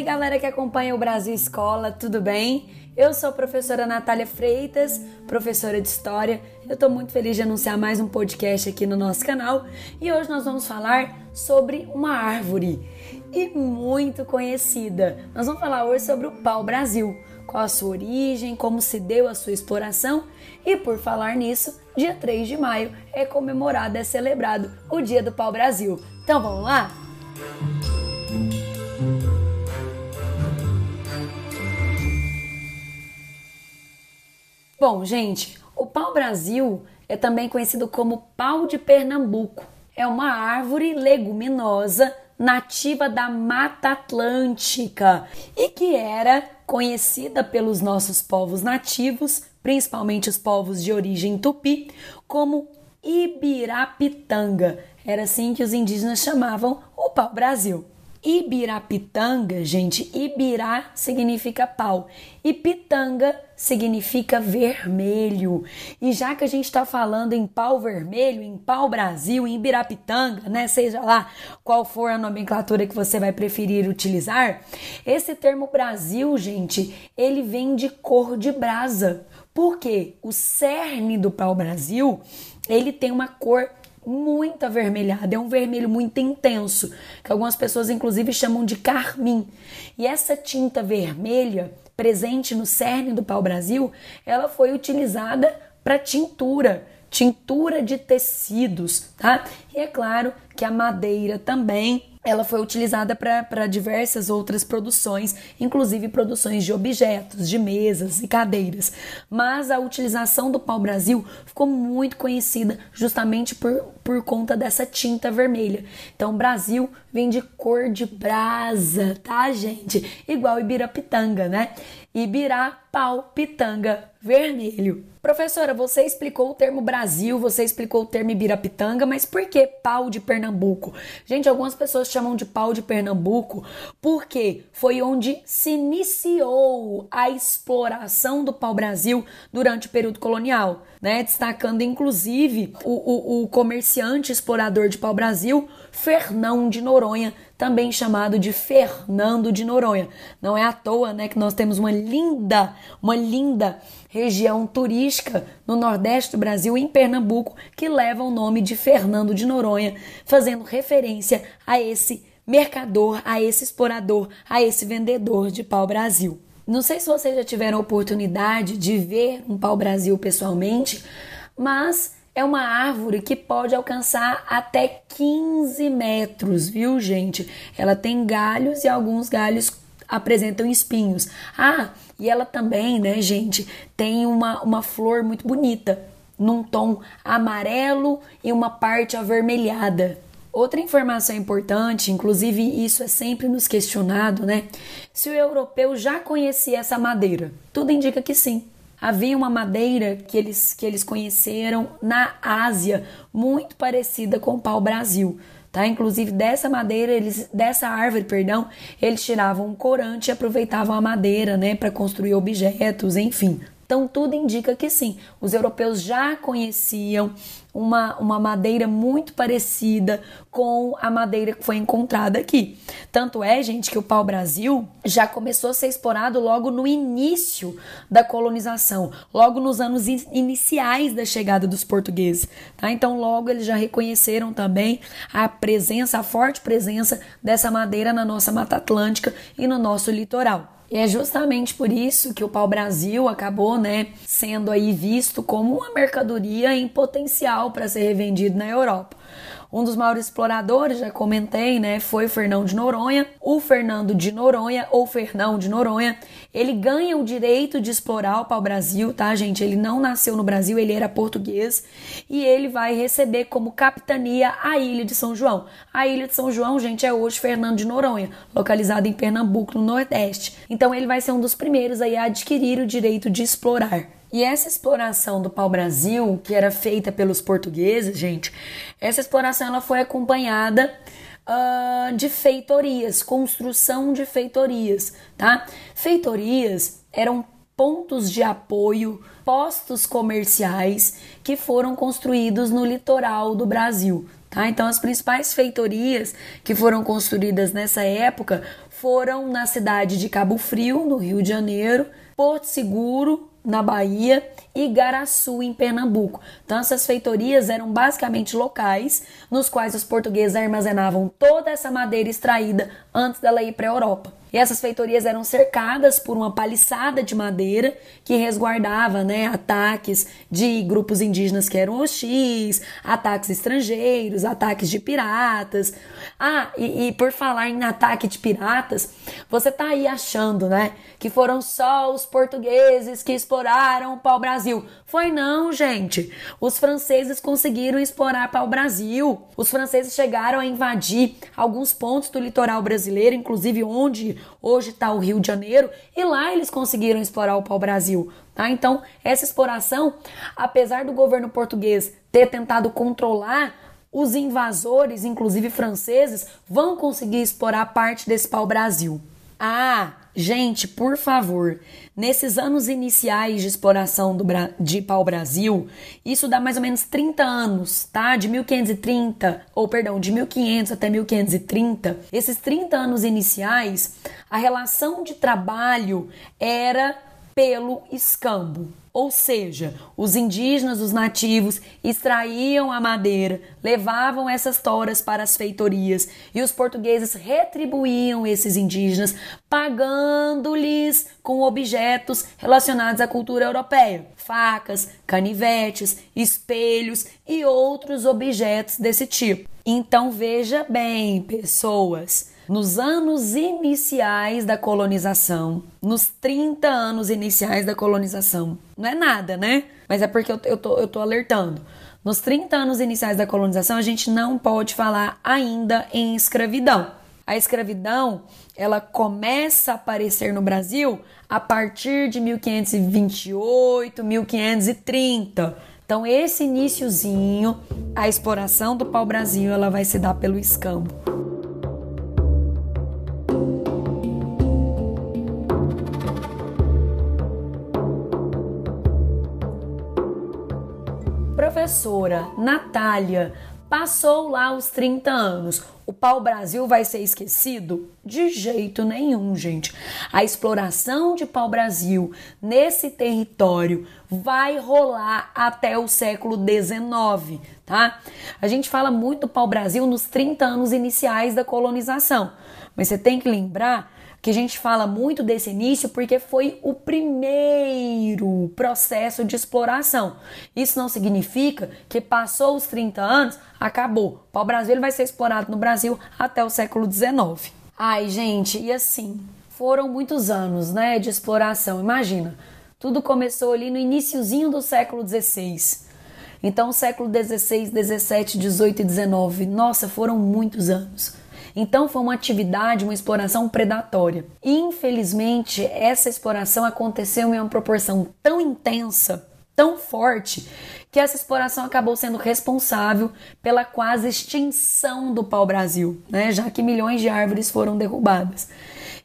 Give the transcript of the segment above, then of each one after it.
aí, galera que acompanha o Brasil Escola, tudo bem? Eu sou a professora Natália Freitas, professora de História. Eu estou muito feliz de anunciar mais um podcast aqui no nosso canal e hoje nós vamos falar sobre uma árvore e muito conhecida. Nós vamos falar hoje sobre o pau-brasil, qual a sua origem, como se deu a sua exploração e por falar nisso, dia 3 de maio é comemorado, é celebrado o Dia do Pau-Brasil. Então vamos lá? Bom, gente, o pau-brasil é também conhecido como pau de Pernambuco. É uma árvore leguminosa nativa da Mata Atlântica e que era conhecida pelos nossos povos nativos, principalmente os povos de origem tupi, como Ibirapitanga. Era assim que os indígenas chamavam o pau-brasil. Ibirapitanga, gente, Ibirá significa pau e pitanga significa vermelho. E já que a gente está falando em pau vermelho, em pau Brasil, em Ibirapitanga, né, seja lá qual for a nomenclatura que você vai preferir utilizar, esse termo Brasil, gente, ele vem de cor de brasa. Porque o cerne do pau Brasil, ele tem uma cor muito avermelhada, é um vermelho muito intenso, que algumas pessoas inclusive chamam de carmim. E essa tinta vermelha presente no cerne do pau-brasil, ela foi utilizada para tintura, tintura de tecidos, tá? E é claro que a madeira também ela foi utilizada para diversas outras produções, inclusive produções de objetos, de mesas e cadeiras. Mas a utilização do pau-brasil ficou muito conhecida justamente por, por conta dessa tinta vermelha. Então, Brasil vem de cor de brasa, tá, gente? Igual Ibirapitanga, né? Ibirá, pau, pitanga, vermelho. Professora, você explicou o termo Brasil, você explicou o termo Ibirapitanga, mas por que pau de Pernambuco? Gente, algumas pessoas chamam de pau de Pernambuco porque foi onde se iniciou a exploração do pau-brasil durante o período colonial, né? Destacando inclusive o, o, o comerciante explorador de pau-brasil, Fernão de Noronha, também chamado de Fernando de Noronha. Não é à toa, né, que nós temos uma linda, uma linda região turística no Nordeste do Brasil, em Pernambuco, que leva o nome de Fernando de Noronha, fazendo referência a esse mercador, a esse explorador, a esse vendedor de pau-brasil. Não sei se vocês já tiveram a oportunidade de ver um pau-brasil pessoalmente, mas é uma árvore que pode alcançar até 15 metros, viu, gente? Ela tem galhos e alguns galhos apresentam espinhos. Ah, e ela também, né, gente, tem uma, uma flor muito bonita, num tom amarelo e uma parte avermelhada. Outra informação importante, inclusive isso é sempre nos questionado, né? Se o europeu já conhecia essa madeira. Tudo indica que sim. Havia uma madeira que eles, que eles conheceram na Ásia, muito parecida com o pau-brasil. Tá? Inclusive dessa madeira, eles, dessa árvore, perdão, eles tiravam um corante e aproveitavam a madeira, né, para construir objetos, enfim. Então tudo indica que sim, os europeus já conheciam uma, uma madeira muito parecida com a madeira que foi encontrada aqui. Tanto é, gente, que o pau-brasil já começou a ser explorado logo no início da colonização, logo nos anos in iniciais da chegada dos portugueses. Tá? Então, logo eles já reconheceram também a presença, a forte presença dessa madeira na nossa Mata Atlântica e no nosso litoral. E é justamente por isso que o pau-brasil acabou, né, sendo aí visto como uma mercadoria em potencial para ser revendido na Europa. Um dos maiores exploradores, já comentei, né, foi o Fernão de Noronha. O Fernando de Noronha, ou Fernão de Noronha, ele ganha o direito de explorar o pau-brasil, tá, gente? Ele não nasceu no Brasil, ele era português. E ele vai receber como capitania a Ilha de São João. A Ilha de São João, gente, é hoje Fernando de Noronha, localizada em Pernambuco, no Nordeste. Então ele vai ser um dos primeiros aí a adquirir o direito de explorar. E essa exploração do pau-brasil, que era feita pelos portugueses, gente, essa exploração ela foi acompanhada uh, de feitorias, construção de feitorias, tá? Feitorias eram pontos de apoio, postos comerciais que foram construídos no litoral do Brasil, Tá? Então, as principais feitorias que foram construídas nessa época foram na cidade de Cabo Frio, no Rio de Janeiro, Porto Seguro, na Bahia e Garaçu, em Pernambuco. Então, essas feitorias eram basicamente locais nos quais os portugueses armazenavam toda essa madeira extraída antes dela ir para a Europa. E essas feitorias eram cercadas por uma paliçada de madeira que resguardava né, ataques de grupos indígenas que eram hostis, ataques estrangeiros, ataques de piratas. Ah, e, e por falar em ataque de piratas, você tá aí achando, né, que foram só os portugueses que exploraram o pau-brasil. Foi não, gente. Os franceses conseguiram explorar pau-brasil. Os franceses chegaram a invadir alguns pontos do litoral brasileiro, inclusive onde hoje está o Rio de Janeiro, e lá eles conseguiram explorar o pau-brasil. Tá? Então, essa exploração, apesar do governo português ter tentado controlar, os invasores, inclusive franceses, vão conseguir explorar parte desse pau-brasil. Ah, gente, por favor, nesses anos iniciais de exploração do, de pau-brasil, isso dá mais ou menos 30 anos, tá? De 1530, ou perdão, de 1500 até 1530, esses 30 anos iniciais, a relação de trabalho era pelo escambo. Ou seja, os indígenas, os nativos, extraíam a madeira, levavam essas toras para as feitorias e os portugueses retribuíam esses indígenas, pagando-lhes com objetos relacionados à cultura europeia: facas, canivetes, espelhos e outros objetos desse tipo. Então veja bem, pessoas nos anos iniciais da colonização, nos 30 anos iniciais da colonização. Não é nada, né? Mas é porque eu, eu, tô, eu tô alertando. Nos 30 anos iniciais da colonização, a gente não pode falar ainda em escravidão. A escravidão, ela começa a aparecer no Brasil a partir de 1528, 1530. Então, esse iníciozinho, a exploração do pau-brasil, ela vai se dar pelo escambo. professora Natália passou lá os 30 anos. O pau-brasil vai ser esquecido? De jeito nenhum, gente. A exploração de pau-brasil nesse território vai rolar até o século XIX, tá? A gente fala muito do pau-brasil nos 30 anos iniciais da colonização, mas você tem que lembrar que a gente fala muito desse início porque foi o primeiro processo de exploração. Isso não significa que passou os 30 anos, acabou. O pau-brasil vai ser explorado no Brasil até o século XIX. Ai, gente, e assim, foram muitos anos, né, de exploração. Imagina, tudo começou ali no iníciozinho do século XVI. Então, século XVI, XVII, XVIII e XIX, nossa, foram muitos anos. Então foi uma atividade, uma exploração predatória. Infelizmente, essa exploração aconteceu em uma proporção tão intensa, tão forte, que essa exploração acabou sendo responsável pela quase extinção do pau-brasil, né? já que milhões de árvores foram derrubadas.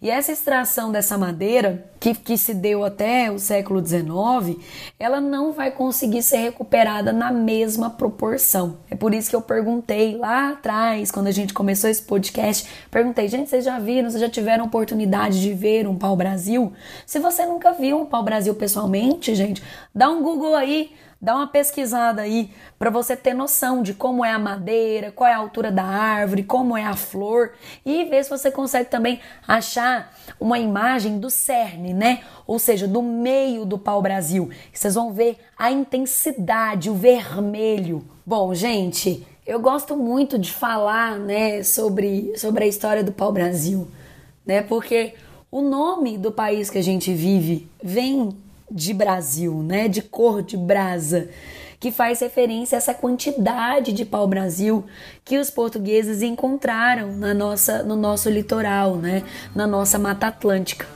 E essa extração dessa madeira, que, que se deu até o século XIX, ela não vai conseguir ser recuperada na mesma proporção. Por isso que eu perguntei lá atrás, quando a gente começou esse podcast, perguntei, gente, vocês já viram, vocês já tiveram oportunidade de ver um pau-brasil? Se você nunca viu um pau-brasil pessoalmente, gente, dá um Google aí, Dá uma pesquisada aí para você ter noção de como é a madeira, qual é a altura da árvore, como é a flor e ver se você consegue também achar uma imagem do cerne, né? Ou seja, do meio do pau-brasil. Vocês vão ver a intensidade, o vermelho. Bom, gente, eu gosto muito de falar, né, sobre, sobre a história do pau-brasil, né? Porque o nome do país que a gente vive vem de Brasil, né? De cor de brasa, que faz referência a essa quantidade de pau-brasil que os portugueses encontraram na nossa, no nosso litoral, né? Na nossa Mata Atlântica.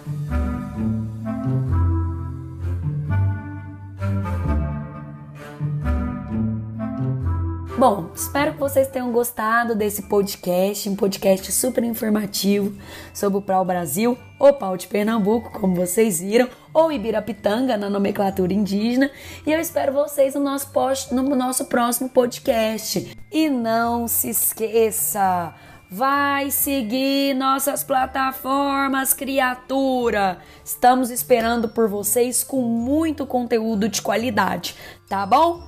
Bom, espero que vocês tenham gostado desse podcast, um podcast super informativo sobre o Pau Brasil, ou Pau de Pernambuco, como vocês viram, ou Ibirapitanga na nomenclatura indígena. E eu espero vocês no nosso, post, no nosso próximo podcast. E não se esqueça! Vai seguir nossas plataformas, criatura! Estamos esperando por vocês com muito conteúdo de qualidade, tá bom?